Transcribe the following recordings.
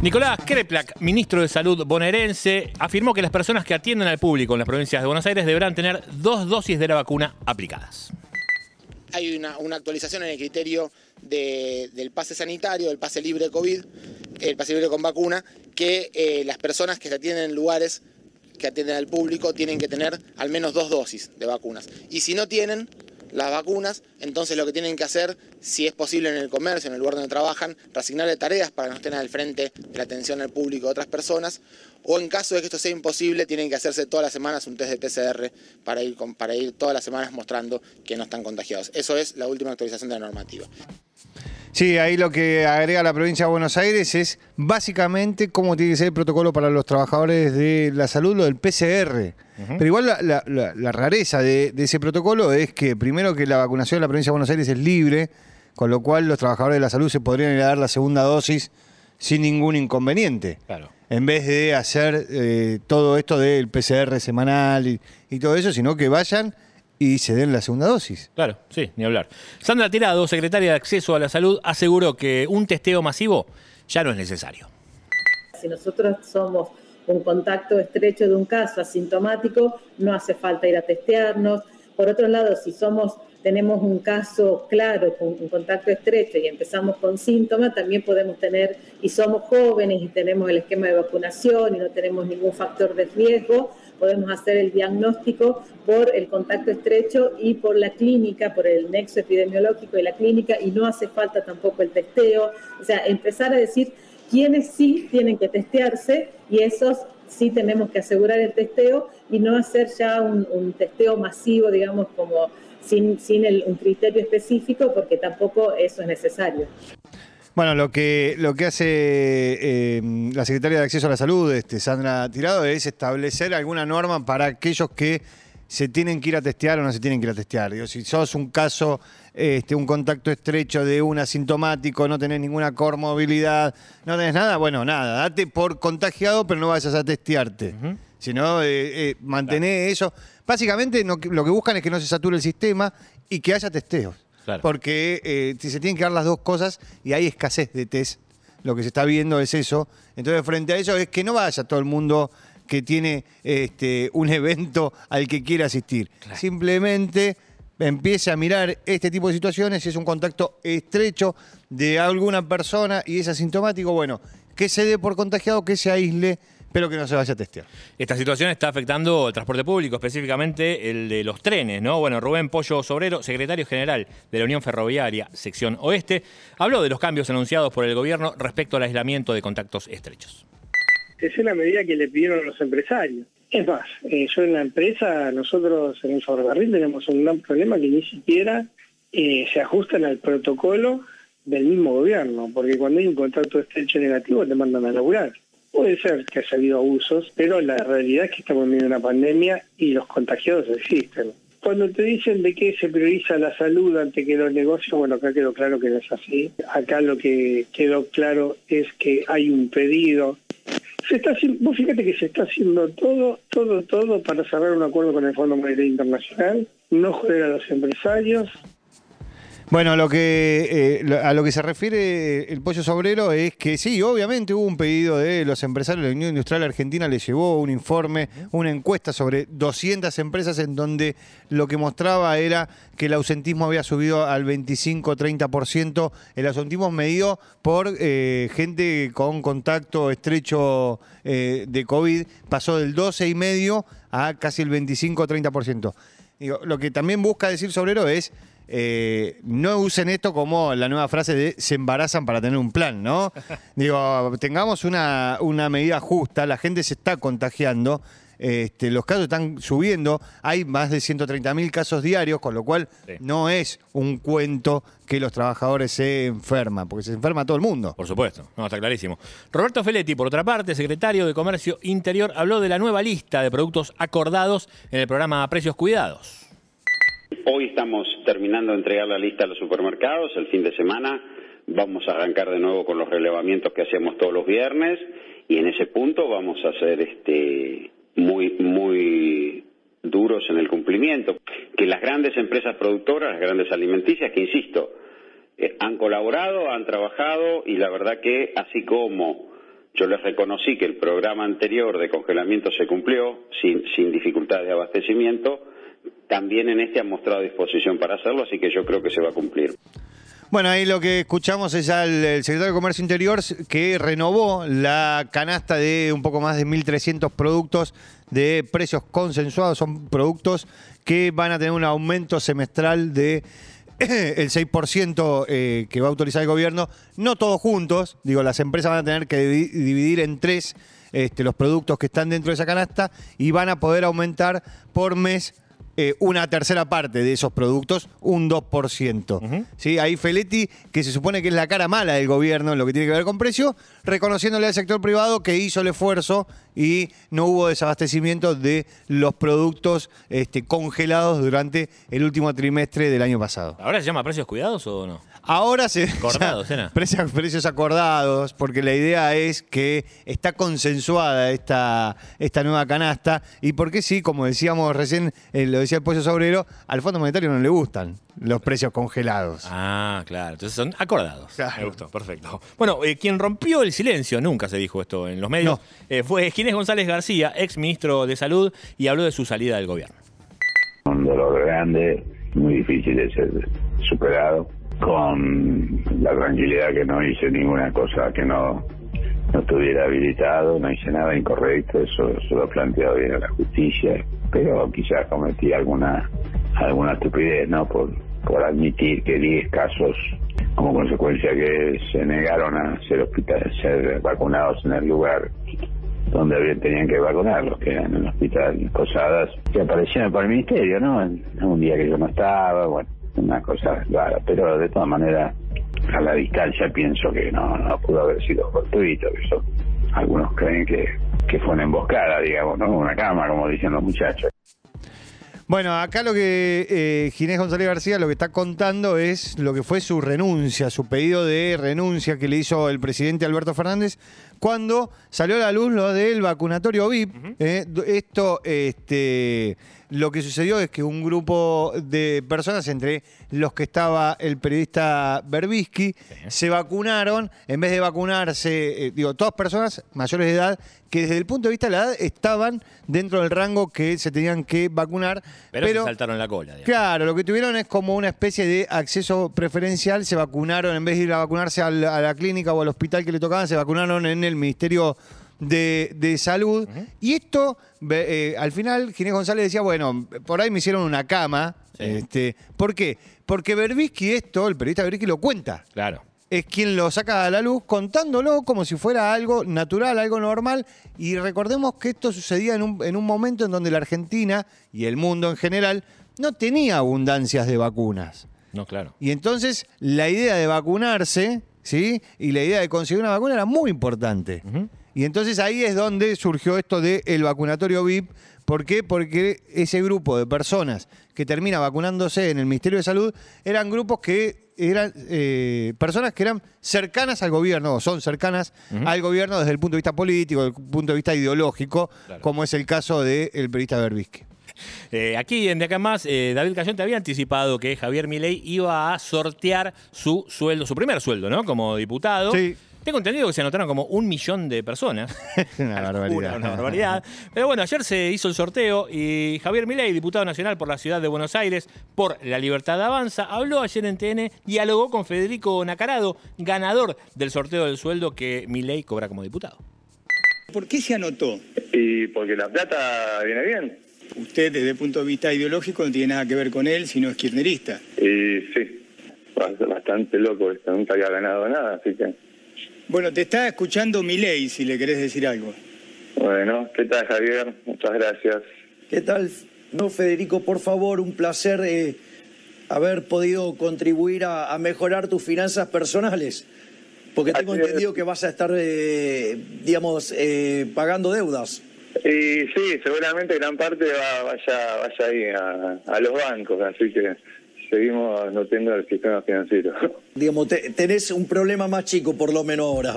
Nicolás Kreplak, ministro de Salud bonaerense, afirmó que las personas que atienden al público en las provincias de Buenos Aires deberán tener dos dosis de la vacuna aplicadas. Hay una, actualización en el criterio de- del pase sanitario, del pase libre COVID, el pase libre con vacuna, que eh, las personas que se atienden en lugares que atienden al público tienen que tener al menos dos dosis de vacunas. Y si no tienen las vacunas, entonces lo que tienen que hacer, si es posible en el comercio, en el lugar donde trabajan, reasignarle tareas para que no estén al frente de la atención al público de otras personas, o en caso de que esto sea imposible, tienen que hacerse todas las semanas un test de PCR para ir, para ir todas las semanas mostrando que no están contagiados. Eso es la última actualización de la normativa. Sí, ahí lo que agrega la provincia de Buenos Aires es básicamente cómo tiene que ser el protocolo para los trabajadores de la salud, lo del PCR. Pero igual la, la- la- la rareza de, de ese protocolo es que primero que la vacunación en la provincia de Buenos Aires es libre, con lo cual los trabajadores de la salud se podrían ir a dar la segunda dosis sin ningún inconveniente. Claro. En vez de hacer eh, todo esto del PCR semanal y, y todo eso, sino que vayan y se den la segunda dosis. Claro, sí, ni hablar. Sandra Tirado, secretaria de Acceso a la Salud, aseguró que un testeo masivo ya no es necesario. Si nosotros somos un contacto estrecho de un caso asintomático, no hace falta ir a testearnos. Por otro lado, si somos tenemos un caso claro con un contacto estrecho y empezamos con síntomas, también podemos tener, y somos jóvenes y tenemos el esquema de vacunación y no tenemos ningún factor de riesgo, podemos hacer el diagnóstico por el contacto estrecho y por la clínica, por el nexo epidemiológico de la clínica, y no hace falta tampoco el testeo. O sea, empezar a decir quiénes sí tienen que testearse y esos sí tenemos que asegurar el testeo y no hacer ya un, un testeo masivo, digamos, como sin, sin el- un criterio específico, porque tampoco eso es necesario. Bueno, lo que, lo que hace eh, la Secretaria de Acceso a la Salud, este, Sandra Tirado, es establecer alguna norma para aquellos que se tienen que ir a testear o no se tienen que ir a testear. Digo, si sos un caso, este, un contacto estrecho de un asintomático, no tenés ninguna comorbilidad, no tenés nada, bueno, nada, date por contagiado, pero no vayas a testearte. Si no, eh, eh, mantener eso. Básicamente no- lo que buscan es que no se sature el sistema y que haya testeos. Claro. Porque eh, se tienen que dar las dos cosas y hay escasez de test, lo que se está viendo es eso. Entonces, frente a eso es que no vaya todo el mundo que tiene este, un evento al que quiere asistir. Simplemente empiece a mirar este tipo de situaciones, si es un contacto estrecho de alguna persona y es asintomático, bueno, que se dé por contagiado, que se aísle, pero que no se vaya a testear. Esta situación está afectando el transporte público, específicamente el de los trenes, ¿no? Bueno, Rubén Pollo Sobrero, secretario general de la Unión Ferroviaria, sección oeste, habló de los cambios anunciados por el gobierno respecto al aislamiento de contactos estrechos. es una medida que le pidieron los empresarios. Es más, eh, yo en la empresa, nosotros en el ferrocarril tenemos un gran problema que ni siquiera eh, se ajustan al protocolo del mismo gobierno, porque cuando hay un contacto estrecho negativo te mandan a laburar. Puede ser que haya habido abusos, pero la realidad es que estamos en medio de una pandemia y los contagiados existen. Cuando te dicen de que se prioriza la salud ante que los negocios, bueno, acá quedó claro que no es así. Acá lo que quedó claro es que hay un pedido se está haciendo, vos fíjate que se está haciendo todo, todo, todo para cerrar un acuerdo con el Fondo Monetario Internacional, no joder a los empresarios, Bueno, lo que, eh, a lo que se refiere el pollo sobrero es que sí, obviamente hubo un pedido de los empresarios de la Unión Industrial Argentina, le llevó un informe, una encuesta sobre 200 empresas en donde lo que mostraba era que el ausentismo había subido al 25-30%, el ausentismo medido por eh, gente con contacto estrecho eh, de COVID, pasó del 12,5% a casi el 25-30%. Digo, lo que también busca decir Sobrero es eh, no usen esto como la nueva frase de se embarazan para tener un plan, ¿no? Digo, tengamos una, una medida justa, la gente se está contagiando. este, los casos están subiendo, hay más de 130.000 casos diarios, con lo cual Sí. no es un cuento que los trabajadores se enferman, porque se enferma todo el mundo. Por supuesto, no, está clarísimo. Roberto Feletti, por otra parte, secretario de Comercio Interior, habló de la nueva lista de productos acordados en el programa Precios Cuidados. Hoy estamos terminando de entregar la lista a los supermercados. El fin de semana vamos a arrancar de nuevo con los relevamientos que hacemos todos los viernes y en ese punto vamos a ser este, muy, muy duros en el cumplimiento. Que las grandes empresas productoras, las grandes alimenticias, que insisto, eh, han colaborado, han trabajado y la verdad que así como yo les reconocí que el programa anterior de congelamiento se cumplió sin, sin dificultad de abastecimiento, también en este han mostrado disposición para hacerlo, así que yo creo que se va a cumplir. Bueno, ahí lo que escuchamos es al el secretario de Comercio Interior que renovó la canasta de un poco más de 1.300 productos de precios consensuados. Son productos que van a tener un aumento semestral de el 6% eh, que va a autorizar el gobierno. No todos juntos, digo, las empresas van a tener que divi- dividir en tres este, los productos que están dentro de esa canasta y van a poder aumentar por mes eh, una tercera parte de esos productos, un 2%. ¿Sí? Ahí Feletti, que se supone que es la cara mala del gobierno en lo que tiene que ver con precio, reconociéndole al sector privado que hizo el esfuerzo y no hubo desabastecimiento de los productos este, congelados durante el último trimestre del año pasado. ¿Ahora se llama Precios Cuidados o no? Ahora se. Acordados, era. precios, precios acordados, porque la idea es que está consensuada esta, esta nueva canasta. Y porque sí, como decíamos recién, eh, lo decía el pollo sobrero, al Fondo Monetario no le gustan los precios congelados. Ah, claro. Entonces son acordados. Claro. Me gustó, perfecto. Bueno, eh, quien rompió el silencio, nunca se dijo esto en los medios, eh, fue Ginés González García, ex ministro de Salud, y habló de su salida del gobierno. un dolor grande, muy difícil de ser superado, con la tranquilidad que no hice ninguna cosa que no, no estuviera habilitado, no hice nada incorrecto, eso, eso lo he planteado bien a la justicia, pero quizás cometí alguna alguna estupidez, ¿no? Por, por admitir que 10 casos, como consecuencia que se negaron a ser, hospital, ser vacunados en el lugar donde tenían que vacunarlos, que eran en el hospital Posadas, que aparecieron por el ministerio, ¿no? En un día que yo no estaba, bueno, una cosa rara, pero de todas maneras, a la distancia pienso que no, no pudo haber sido fortuito, que eso, algunos creen que, que fue una emboscada, digamos, ¿no? Una cama, como dicen los muchachos. Bueno, acá lo que eh, Ginés González García lo que está contando es lo que fue su renuncia, su pedido de renuncia que le hizo el presidente Alberto Fernández cuando salió a la luz lo del vacunatorio VIP. eh, esto, este, lo que sucedió es que un grupo de personas, entre los que estaba el periodista Berbisky, se vacunaron, en vez de vacunarse, eh, digo, todas personas mayores de edad que desde el punto de vista de la edad estaban dentro del rango que se tenían que vacunar. Pero, se saltaron la cola. digamos. Claro, lo que tuvieron es como una especie de acceso preferencial, se vacunaron, en vez de ir a vacunarse a la, clínica o al hospital que le tocaban, se vacunaron en el Ministerio de, de Salud. Y esto, eh, al final, Ginés González decía, bueno, por ahí me hicieron una cama. Este, ¿Por qué? Porque Berbisky esto, el periodista Berbisky lo cuenta Claro. Es quien lo saca a la luz contándolo como si fuera algo natural, algo normal. Y recordemos que esto sucedía en un, en un momento en donde la Argentina y el mundo en general no tenía abundancias de vacunas. No, claro. Y entonces la idea de vacunarse, ¿sí? Y la idea de conseguir una vacuna era muy importante. Y entonces ahí es donde surgió esto del el vacunatorio VIP. ¿Por qué? Porque ese grupo de personas que termina vacunándose en el Ministerio de Salud eran grupos que eran eh, personas que eran cercanas al gobierno, o son cercanas al gobierno desde el punto de vista político, desde el punto de vista ideológico, Claro. como es el caso del periodista Berbisky. Eh, aquí en De Acá Más, eh, David Cayón te había anticipado que Javier Milei iba a sortear su sueldo, su primer sueldo, ¿no? Como diputado. Sí. Tengo entendido que se anotaron como un millón de personas. Una barbaridad. Una barbaridad. Pero bueno, ayer se hizo el sorteo y Javier Milei, diputado nacional por la ciudad de Buenos Aires, por La Libertad Avanza, habló ayer en TN, dialogó con Federico Nacarado, ganador del sorteo del sueldo que Milei cobra como diputado. ¿Por qué se anotó? Y porque la plata viene bien. Usted, desde el punto de vista ideológico, no tiene nada que ver con él, sino es kirchnerista. Y sí, bastante loco esto, nunca había ganado nada, así que... Bueno, te está escuchando Milei, si le querés decir algo. Bueno, ¿qué tal Javier? Muchas gracias. ¿Qué tal? No, Federico, por favor, un placer eh, haber podido contribuir a, a mejorar tus finanzas personales. Porque tengo Así es. entendido que vas a estar, eh, digamos, eh, pagando deudas. Y sí, seguramente gran parte va, vaya, vaya ahí a, a los bancos, así que seguimos nutriendo el sistema financiero. Digamos, te- tenés un problema más chico, por lo menos ahora.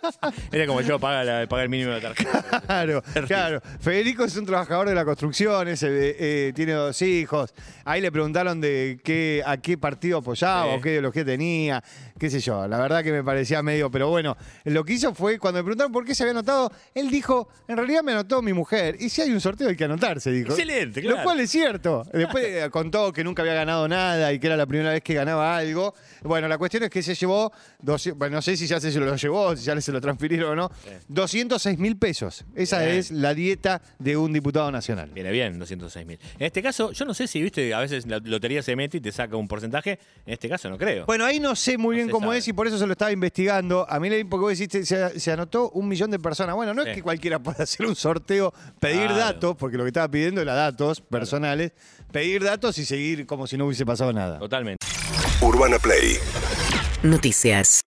Era como yo, paga, la- paga el mínimo de la tarjeta. Claro, claro. Federico es un trabajador de la construcción, ese, eh, tiene dos hijos. Ahí le preguntaron de qué, a qué partido apoyaba Sí. o qué ideología tenía, qué sé yo. La verdad que me parecía medio, pero bueno, lo que hizo fue, cuando me preguntaron por qué se había anotado, él dijo, en realidad me anotó mi mujer. Y si hay un sorteo hay que anotarse, dijo. Excelente, Lo claro. cual es cierto. Después eh, contó que nunca había ganado nada y que era la primera vez que ganaba algo. Bueno, la cuestión es que se llevó, 200 bueno, no sé si ya se lo llevó, si ya se lo transfirieron o no, 206 mil pesos. Esa Bien. es la dieta de un diputado nacional. Viene bien, 206 mil. En este caso, yo no sé si, viste, a veces la lotería se mete y te saca un porcentaje. En este caso no creo. Bueno, ahí no sé muy bien sabe. es y por eso se lo estaba investigando. A mí le porque vos deciste, se, se anotó un millón de personas. Bueno, no Sí. es que cualquiera pueda hacer un sorteo, pedir Claro. datos, porque lo que estaba pidiendo era datos personales, pedir datos y seguir como si no hubiese pasado nada. Totalmente. Urbana Play Noticias.